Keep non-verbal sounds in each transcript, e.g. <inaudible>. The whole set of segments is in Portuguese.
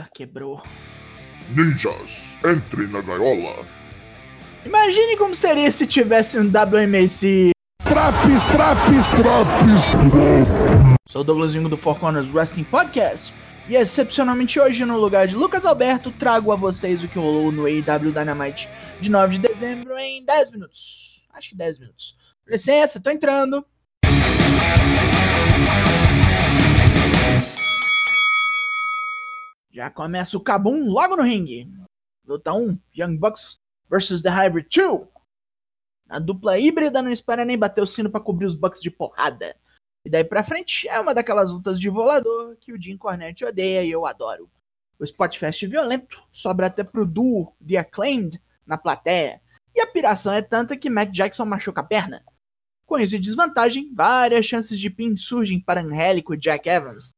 Ah, quebrou. Ninjas, entre na gaiola. Imagine como seria se tivesse um WMAC. Traps, traps, traps. Sou o Douglas Vingo do Four Corners Wrestling Podcast. E excepcionalmente hoje, no lugar de Lucas Alberto, trago a vocês o que rolou no AEW Dynamite de 9 de dezembro em 10 minutos. Acho que 10 minutos. Licença, tô entrando. Já começa o Kabum logo no ringue. Luta 1, Young Bucks versus The Hybrid 2. A dupla híbrida não espera nem bater o sino para cobrir os Bucks de porrada. E daí pra frente é uma daquelas lutas de volador que o Jim Cornette odeia e eu adoro. O Spotfest violento sobra até pro duo The Acclaimed na plateia. E a piração é tanta que Matt Jackson machuca a perna. Com isso de desvantagem, várias chances de pin surgem para Angélico e Jack Evans.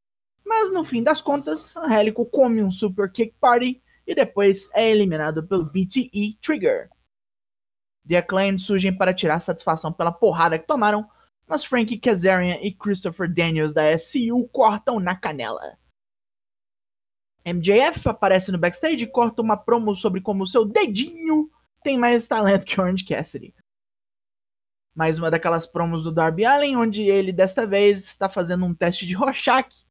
Mas no fim das contas, Angélico come um Super Kick Party e depois é eliminado pelo BTE Trigger. The Acclaimed surgem para tirar satisfação pela porrada que tomaram, mas Frankie Kazarian e Christopher Daniels da SCU cortam na canela. MJF aparece no backstage e corta uma promo sobre como seu dedinho tem mais talento que Orange Cassidy. Mais uma daquelas promos do Darby Allen, onde ele desta vez está fazendo um teste de Rorschach,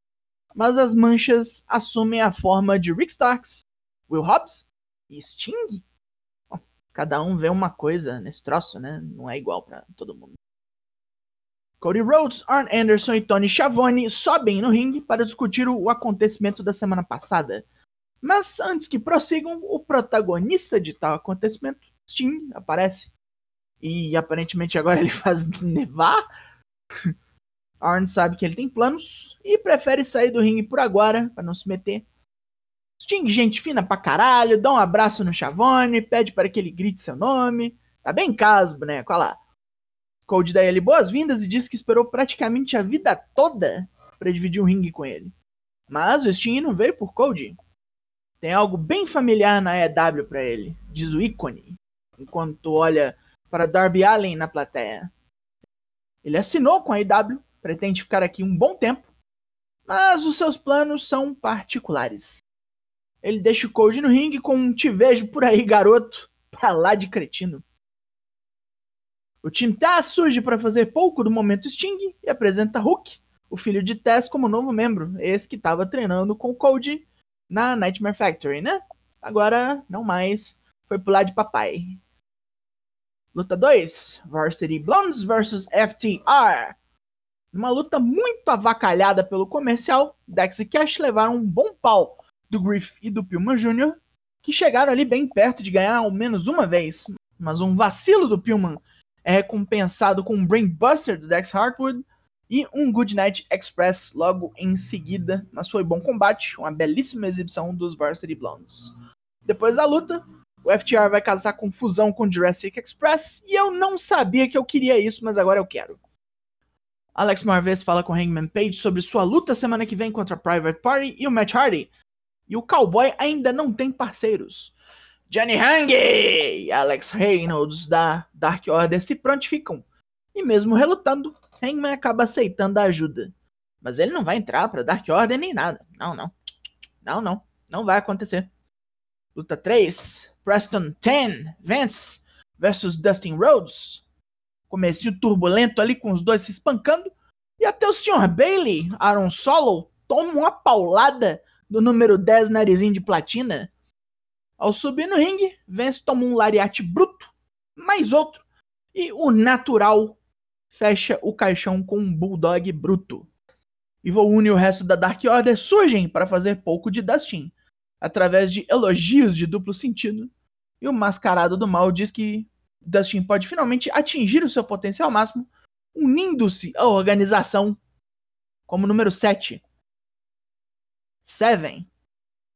mas as manchas assumem a forma de Rick Starks, Will Hobbs e Sting. Bom, cada um vê uma coisa nesse troço, né? Não é igual para todo mundo. Cody Rhodes, Arn Anderson e Tony Schiavone sobem no ringue para discutir o acontecimento da semana passada. Mas antes que prossigam, o protagonista de tal acontecimento, Sting, aparece e aparentemente agora ele <laughs> faz nevar. Arn sabe que ele tem planos e prefere sair do ringue por agora, para não se meter. Sting, gente fina pra caralho, dá um abraço no Chavone, pede para que ele grite seu nome. Tá bem em casa, boneco, olha lá. Cody dá ele boas-vindas e diz que esperou praticamente a vida toda para dividir um ringue com ele. Mas o Sting não veio por Cody. Tem algo bem familiar na EW para ele, diz o ícone, enquanto olha para Darby Allen na plateia. Ele assinou com a IW, pretende ficar aqui um bom tempo, mas os seus planos são particulares. Ele deixa o Cody no ringue com um te vejo por aí, garoto, pra lá de cretino. O time Taz surge para fazer pouco do momento Sting e apresenta Hulk, o filho de Taz, como novo membro, esse que estava treinando com o Cody na Nightmare Factory, né? Agora, não mais, foi lado de papai. Luta 2: Varsity Blondes vs FTR. Uma luta muito avacalhada pelo comercial, Dex e Cash levaram um bom pau do Griff e do Pillman Jr., que chegaram ali bem perto de ganhar ao menos uma vez. Mas um vacilo do Pillman é recompensado com um Brainbuster do Dex Hartwood e um Goodnight Express logo em seguida. Mas foi bom combate, uma belíssima exibição dos Varsity Blondes. Depois da luta, o FTR vai casar com fusão com Jurassic Express e eu não sabia que eu queria isso, mas agora eu quero. Alex Marvez fala com Hangman Page sobre sua luta semana que vem contra Private Party e o Matt Hardy. E o Cowboy ainda não tem parceiros. Johnny Hang e Alex Reynolds da Dark Order se prontificam. E mesmo relutando, Hangman acaba aceitando a ajuda. Mas ele não vai entrar para Dark Order nem nada. Não, não. Não, não. Não vai acontecer. Luta 3. Preston 10, Vance versus Dustin Rhodes. Comecinho turbulento ali com os dois se espancando. E até o Sr. Bailey, Aaron Solo, toma uma paulada do número 10 narizinho de platina. Ao subir no ringue, Vance toma um lariate bruto, mais outro. E o natural fecha o caixão com um bulldog bruto. Evil e o resto da Dark Order surgem para fazer pouco de Dustin, através de elogios de duplo sentido. E o mascarado do mal diz que Dustin pode finalmente atingir o seu potencial máximo, unindo-se à organização como número 7. Seven.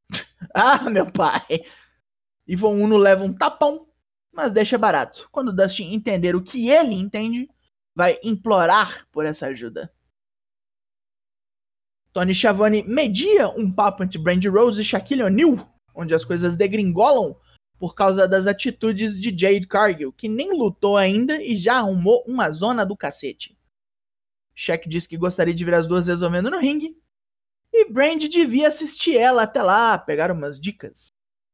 <laughs> ah, meu pai! Ivon Uno leva um tapão, mas deixa barato. Quando Dustin entender o que ele entende, vai implorar por essa ajuda. Tony Schiavone media um papo entre Brandy Rose e Shaquille O'Neal, onde as coisas degringolam por causa das atitudes de Jade Cargill, que nem lutou ainda e já arrumou uma zona do cacete. Shaq disse que gostaria de ver as duas resolvendo no ringue. e Brand devia assistir ela até lá, pegar umas dicas.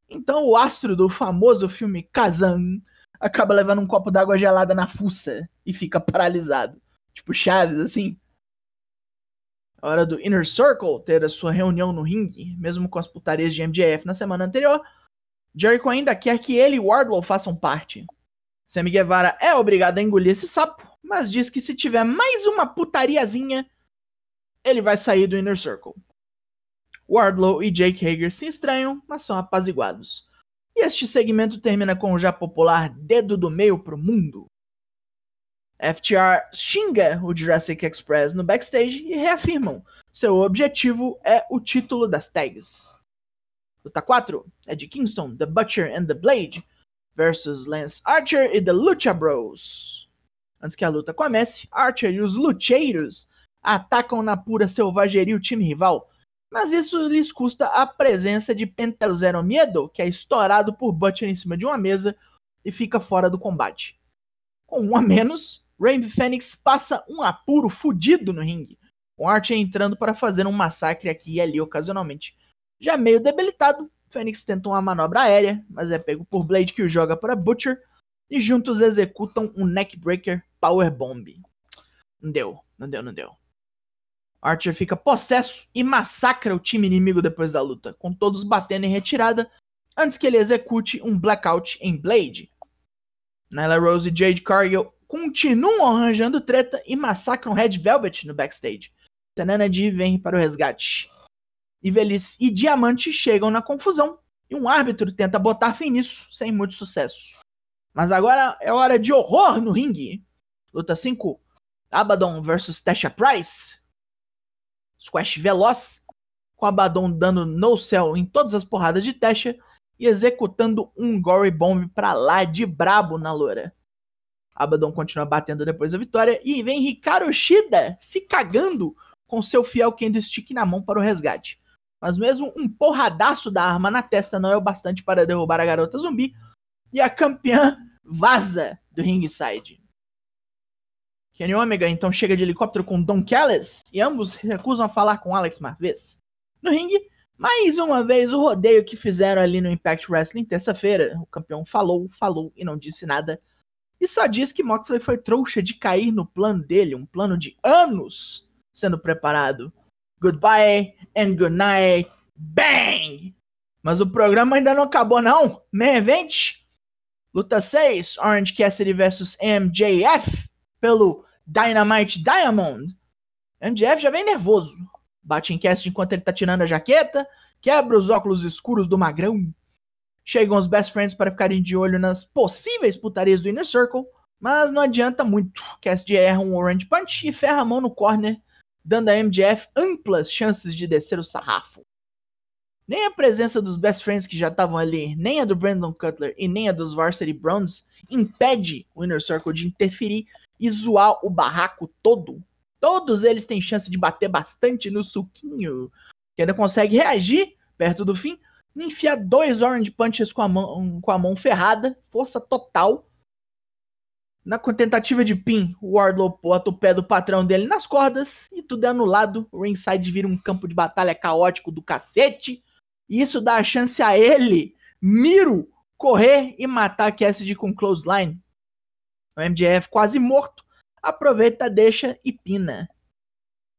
Então o astro do famoso filme Kazan acaba levando um copo d'água gelada na fuça e fica paralisado. Tipo Chaves, assim. A hora do Inner Circle ter a sua reunião no ringue, mesmo com as putarias de MJF na semana anterior, Jericho ainda quer que ele e Wardlow façam parte. Sammy Guevara é obrigado a engolir esse sapo, mas diz que se tiver mais uma putariazinha, ele vai sair do Inner Circle. Wardlow e Jake Hager se estranham, mas são apaziguados. E este segmento termina com o já popular dedo do meio pro mundo. FTR xinga o Jurassic Express no backstage e reafirmam seu objetivo é o título das tags. Luta 4 é de Kingston, The Butcher and the Blade versus Lance Archer e The Lucha Bros. Antes que a luta comece, Archer e os Lucheiros atacam na pura selvageria o time rival, mas isso lhes custa a presença de Penta Zero Miedo, que é estourado por Butcher em cima de uma mesa e fica fora do combate. Com um a menos, Rainbow Phoenix passa um apuro fudido no ringue, com Archer entrando para fazer um massacre aqui e ali ocasionalmente. Já meio debilitado, Fênix tenta uma manobra aérea, mas é pego por Blade que o joga para Butcher e juntos executam um neckbreaker power bomb. Não deu, não deu, não deu. Archer fica possesso e massacra o time inimigo depois da luta, com todos batendo em retirada antes que ele execute um blackout em Blade. Nyla Rose e Jade Cargill continuam arranjando treta e massacram Red Velvet no backstage. Tanana D vem para o resgate e Velhice e Diamante chegam na confusão e um árbitro tenta botar fim nisso, sem muito sucesso. Mas agora é hora de horror no ringue. Luta 5: Abaddon versus Tasha Price. Squash veloz, com Abaddon dando no cell em todas as porradas de Tasha e executando um Gory Bomb pra lá de brabo na loura. Abaddon continua batendo depois da vitória e vem Hikaru Shida se cagando com seu fiel Kendo Stick na mão para o resgate. Mas mesmo um porradaço da arma na testa não é o bastante para derrubar a garota zumbi. E a campeã vaza do ringside. Kenny Omega então chega de helicóptero com Don Callis e ambos recusam a falar com Alex Marvez. No ringue, mais uma vez o rodeio que fizeram ali no Impact Wrestling terça-feira. O campeão falou, falou e não disse nada. E só diz que Moxley foi trouxa de cair no plano dele, um plano de anos sendo preparado. Goodbye and good night. Bang! Mas o programa ainda não acabou, não. Main Event. Luta 6, Orange Cassidy vs MJF pelo Dynamite Diamond. MJF já vem nervoso. Bate em Cassidy enquanto ele tá tirando a jaqueta, quebra os óculos escuros do magrão. Chegam os Best Friends para ficarem de olho nas possíveis putarias do Inner Circle, mas não adianta muito. Cassidy erra um Orange Punch e ferra a mão no corner dando a MJF amplas chances de descer o sarrafo. Nem a presença dos Best Friends que já estavam ali, nem a do Brandon Cutler e nem a dos Varsity Browns impede o Inner Circle de interferir e zoar o barraco todo. Todos eles têm chance de bater bastante no suquinho, que ainda consegue reagir perto do fim, enfiar dois Orange Punches com a mão, com a mão ferrada, força total, na tentativa de pin, o Wardlow bota o pé do patrão dele nas cordas e tudo é anulado. O ringside vira um campo de batalha caótico do cacete. E isso dá a chance a ele, Miro, correr e matar Cassidy com clothesline. O MJF quase morto, aproveita, deixa e pina.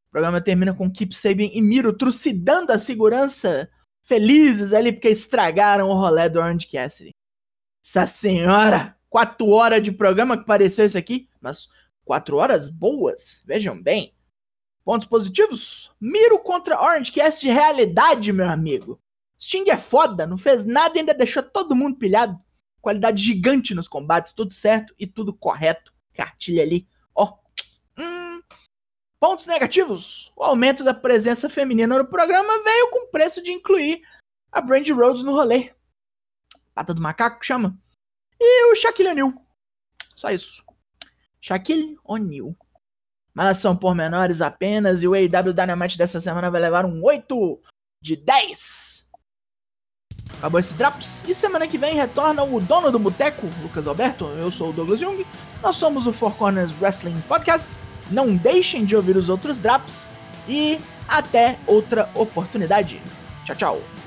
O programa termina com Keep Sabin e Miro trucidando a segurança, felizes ali porque estragaram o rolê do Orange Cassidy. Essa senhora! Quatro horas de programa que pareceu isso aqui, mas quatro horas boas, vejam bem. Pontos positivos? Miro contra Orange Cast de realidade, meu amigo. Sting é foda, não fez nada e ainda deixou todo mundo pilhado. Qualidade gigante nos combates, tudo certo e tudo correto. Cartilha ali, ó. Hum. Pontos negativos? O aumento da presença feminina no programa veio com o preço de incluir a Brand Rhodes no rolê. Pata do macaco chama? E o Shaquille O'Neal. Só isso. Shaquille O'Neal. Mas são pormenores apenas e o AEW Dynamite dessa semana vai levar um 8 de 10. Acabou esse Drops e semana que vem retorna o dono do boteco, Lucas Alberto. Eu sou o Douglas Jung. Nós somos o Four Corners Wrestling Podcast. Não deixem de ouvir os outros Drops e Até outra oportunidade. Tchau, tchau.